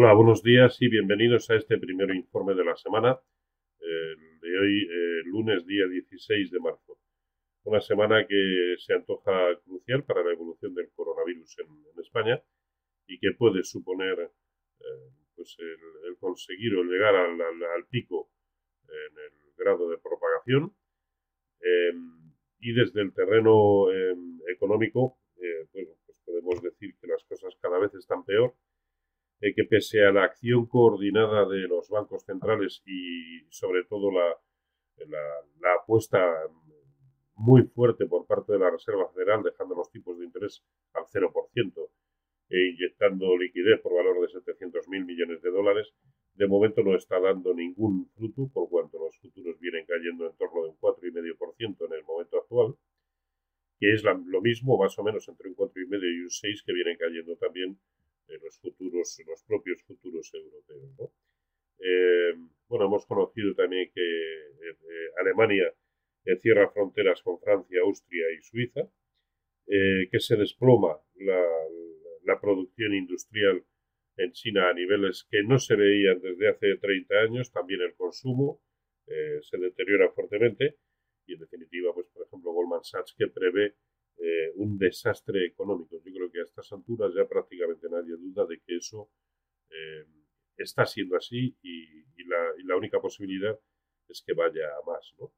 Hola, buenos días y bienvenidos a este primer informe de la semana, el de hoy, eh, lunes día 16 de marzo. Una semana que se antoja crucial para la evolución del coronavirus en, España y que puede suponer eh, pues el, conseguir o llegar al, pico en el grado de propagación. Em, y desde el terreno em, económico, eh, pues podemos decir que las cosas cada vez están peor eh, que pese a la acción coordinada de los bancos centrales y sobre todo la, la, apuesta muy fuerte por parte de la Reserva Federal, dejando los tipos de interés al 0% e inyectando liquidez por valor de 700.000 millones de dólares, de momento no está dando ningún fruto, por cuanto los futuros vienen cayendo en torno de un 4,5% en el momento actual, que es lo mismo, más o menos entre un 4,5 y un 6 que vienen cayendo también los futuros, los propios futuros europeos. Eh, bueno, hemos conocido también que eh, Alemania cierra fronteras con Francia, Austria y Suiza, eh, que se desploma la, la, producción industrial en China a niveles que no se veían desde hace 30 años, también el consumo se deteriora fuertemente y en definitiva, pues por ejemplo, Goldman Sachs que prevé eh, un desastre económico. Yo creo estas alturas ya prácticamente nadie duda de que eso eh, está siendo así y, la, única posibilidad es que vaya a más. ¿no?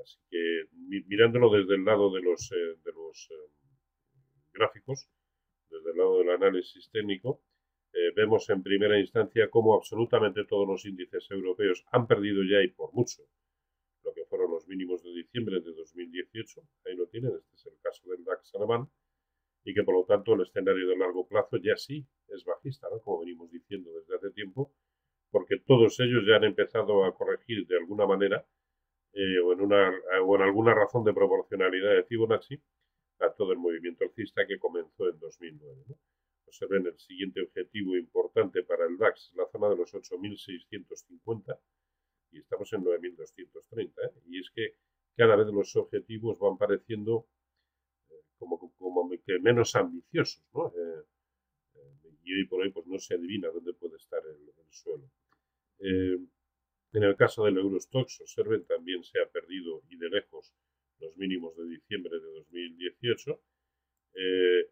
Así que mirándolo desde el lado de los, eh, de los gráficos, desde el lado del análisis técnico, vemos en primera instancia cómo absolutamente todos los índices europeos han perdido ya y por mucho lo que fueron los mínimos de diciembre de 2018. Ahí lo tienen, este es el caso del DAX alemán, y que por lo tanto el escenario de largo plazo ya sí es bajista, ¿no? como venimos diciendo desde hace tiempo, porque todos ellos ya han empezado a corregir de alguna manera eh, o, en una, o en alguna razón de proporcionalidad de Fibonacci a todo el movimiento alcista que comenzó en 2009. ¿no? Observen el siguiente objetivo importante para el DAX, la zona de los 8.650 y estamos en 9.230. ¿eh? Y es que cada vez los objetivos van pareciendo como, que menos ambiciosos, ¿no? Eh, eh, y hoy por hoy pues no se adivina dónde puede estar el, suelo. en el caso del Eurostox, observen, también se ha perdido y de lejos los mínimos de diciembre de 2018.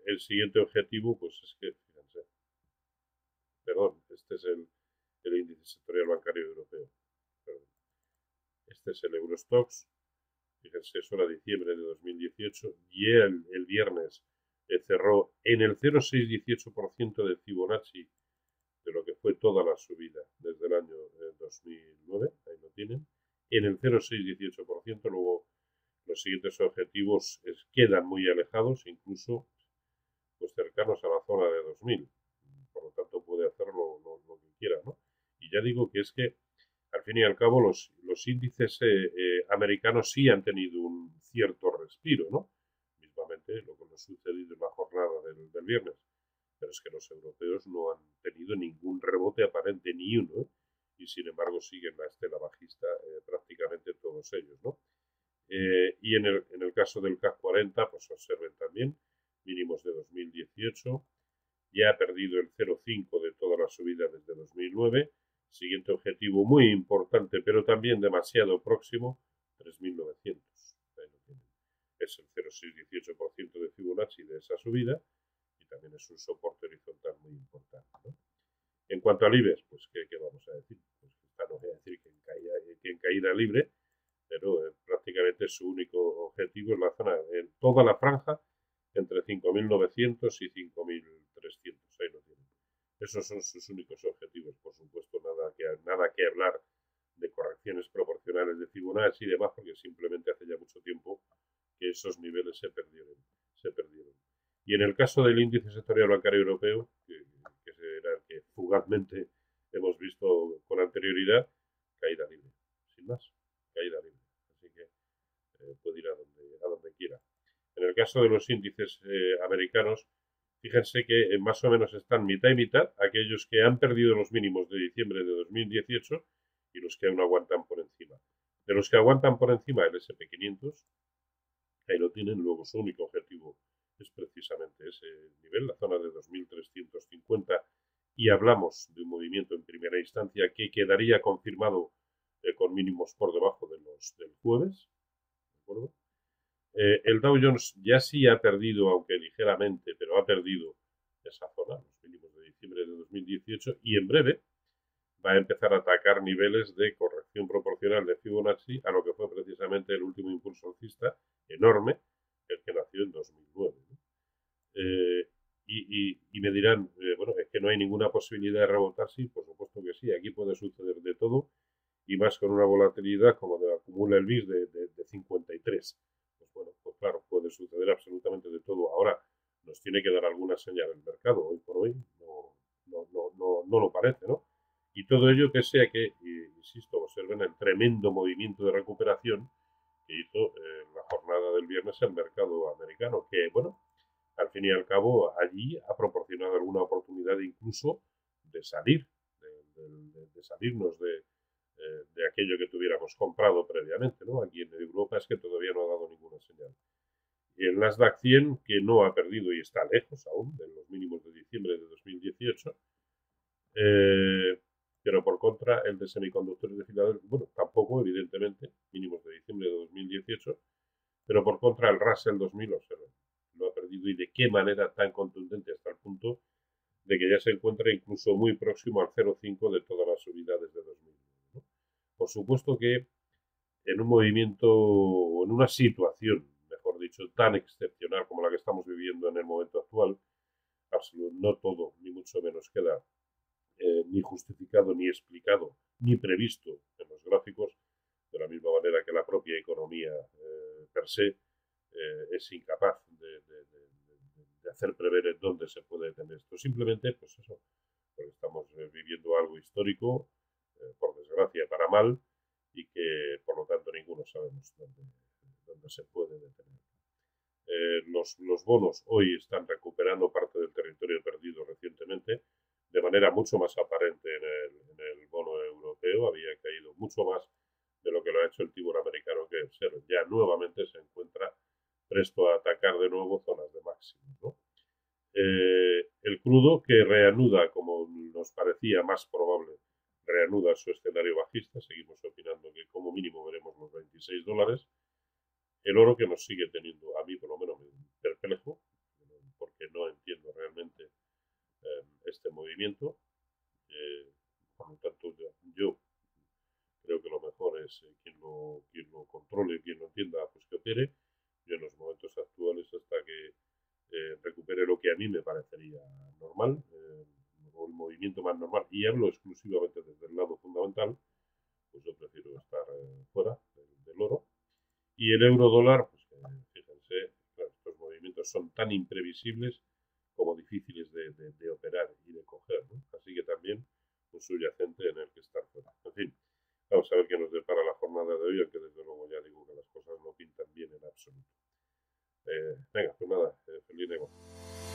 el siguiente objetivo, pues es que, fíjense, perdón, este es el, índice sectorial bancario europeo. Este es el Eurostox. Fíjense, eso era diciembre de 2018. Y el, el viernes eh, cerró en el 0,618% de Fibonacci de lo que fue toda la subida desde el año 2009. Eh, Ahí lo tienen. En el 0,618%. Luego los siguientes objetivos quedan muy alejados, incluso pues cercanos a la zona de 2000. Por lo tanto, puede hacer lo, lo que quiera. ¿no? Y ya digo que es que al fin y al cabo los, los índices eh, eh, americanos sí han tenido un cierto respiro, ¿no? Mismamente lo que nos ha sucedido en la jornada del, viernes. Pero es que los europeos no han tenido ningún rebote aparente, ni uno, ¿eh? y sin embargo siguen la estela bajista prácticamente todos ellos, ¿no? y en el, en el caso del CAC 40, pues observen también mínimos de 2018, ya ha perdido el 0,5 de toda la subida desde 2009 Siguiente objetivo muy importante, pero también demasiado próximo, 3.900. Es el 0,618% de Fibonacci de esa subida y también es un soporte horizontal muy importante. En cuanto al IBEX, pues ¿qué, vamos a decir? Pues no voy a decir que en caída, que en caída libre, pero eh, prácticamente su único objetivo es la zona, en toda la franja, entre 5.900 y 5.300. Ahí lo tienen. Esos son sus únicos objetivos, por supuesto, nada que, nada que hablar de correcciones proporcionales de Fibonacci y demás, porque simplemente hace ya mucho tiempo que esos niveles se perdieron. Se perdieron. Y en el caso del índice sectorial bancario europeo, que, que el fugazmente hemos visto con anterioridad, caída libre, sin más, caída libre. Así que eh, puede ir a donde, a donde quiera. En el caso de los índices eh, americanos, Fíjense que eh, más o menos están mitad y mitad aquellos que han perdido los mínimos de diciembre de 2018 y los que aún aguantan por. De los que aguantan por encima el SP500, ahí lo tienen, luego su único objetivo es precisamente ese nivel, la zona de 2350 y hablamos de un movimiento en primera instancia que quedaría confirmado eh, con mínimos por debajo de los del jueves. Eh, el Dow Jones ya sí ha perdido, aunque ligeramente, pero ha perdido esa zona, los mínimos de diciembre de 2018, y en breve a empezar a atacar niveles de corrección proporcional de Fibonacci a lo que fue precisamente el último impulso alcista enorme, el que nació en 2009. Eh, y, y, me dirán, eh, bueno, es que no hay ninguna posibilidad de rebotar, sí, por supuesto que sí, aquí puede suceder de todo, y más con una volatilidad como de, acumula el BIS de, de, de 53. Pues bueno, pues claro, puede suceder absolutamente de todo. Ahora, nos tiene que dar alguna señal el mercado, hoy por hoy no, no, no, no, no lo parece, ¿no? Y todo ello que sea que, insisto, observen el tremendo movimiento de recuperación que hizo en la jornada del viernes el mercado americano, que, bueno, al fin y al cabo allí ha proporcionado alguna oportunidad incluso de salir, de, salirnos de, eh, de aquello que tuviéramos comprado previamente, ¿no? Aquí en Europa es que todavía no ha dado ninguna señal. Y el Nasdaq 100, que no ha perdido y está lejos aún de los mínimos de diciembre de 2018, eh, pero por contra el de semiconductores de Filadelfia, bueno, tampoco, evidentemente, mínimos de diciembre de 2018, pero por contra el Russell 2000, observen, lo ha perdido y de qué manera tan contundente hasta el punto de que ya se encuentra incluso muy próximo al 0,5 de todas las unidades de 2009. Por supuesto que en un movimiento o en una situación, mejor dicho, tan excepcional como la que estamos viviendo en el momento actual, no todo, ni mucho menos queda eh, ni justificado, ni explicado, ni previsto en los gráficos, de la misma manera que la propia economía eh, per se eh, es incapaz de, hacer prever en dónde se puede tener esto. Simplemente, pues eso, porque estamos viviendo algo histórico, por desgracia, para mal, y que por lo tanto ninguno sabemos dónde, dónde se puede detener. los, los bonos hoy están recuperando parte del territorio perdido recientemente, de manera mucho más aparente en el, bono europeo, había caído mucho más de lo que lo ha hecho el tibur americano, que ya nuevamente se encuentra presto a atacar de nuevo zonas de máximo. Eh, el crudo que reanuda, como nos parecía más probable, reanuda su escenario bajista, seguimos opinando que como mínimo veremos los 26 dólares. El oro que nos sigue teniendo, a mí por lo menos, perplejo, porque no entiendo realmente eh, este movimiento. Eh, por lo tanto, yo, creo que lo mejor es eh, quien, lo, quien lo controle, quien lo entienda, pues que opere. Yo en los momentos actuales, hasta que recupere lo que a mí me parecería normal, o el movimiento más normal, y hablo exclusivamente desde el lado fundamental, pues yo prefiero estar fuera del, oro. Y el euro dólar, pues fíjense, estos movimientos son tan imprevisibles como difíciles de, operar así que también un subyacente en el que estar fuera. En fin, vamos a ver qué nos depara la jornada de hoy, aunque desde luego ya digo que las cosas no pintan bien en absoluto. Eh, venga, pues nada, eh, feliz negocio.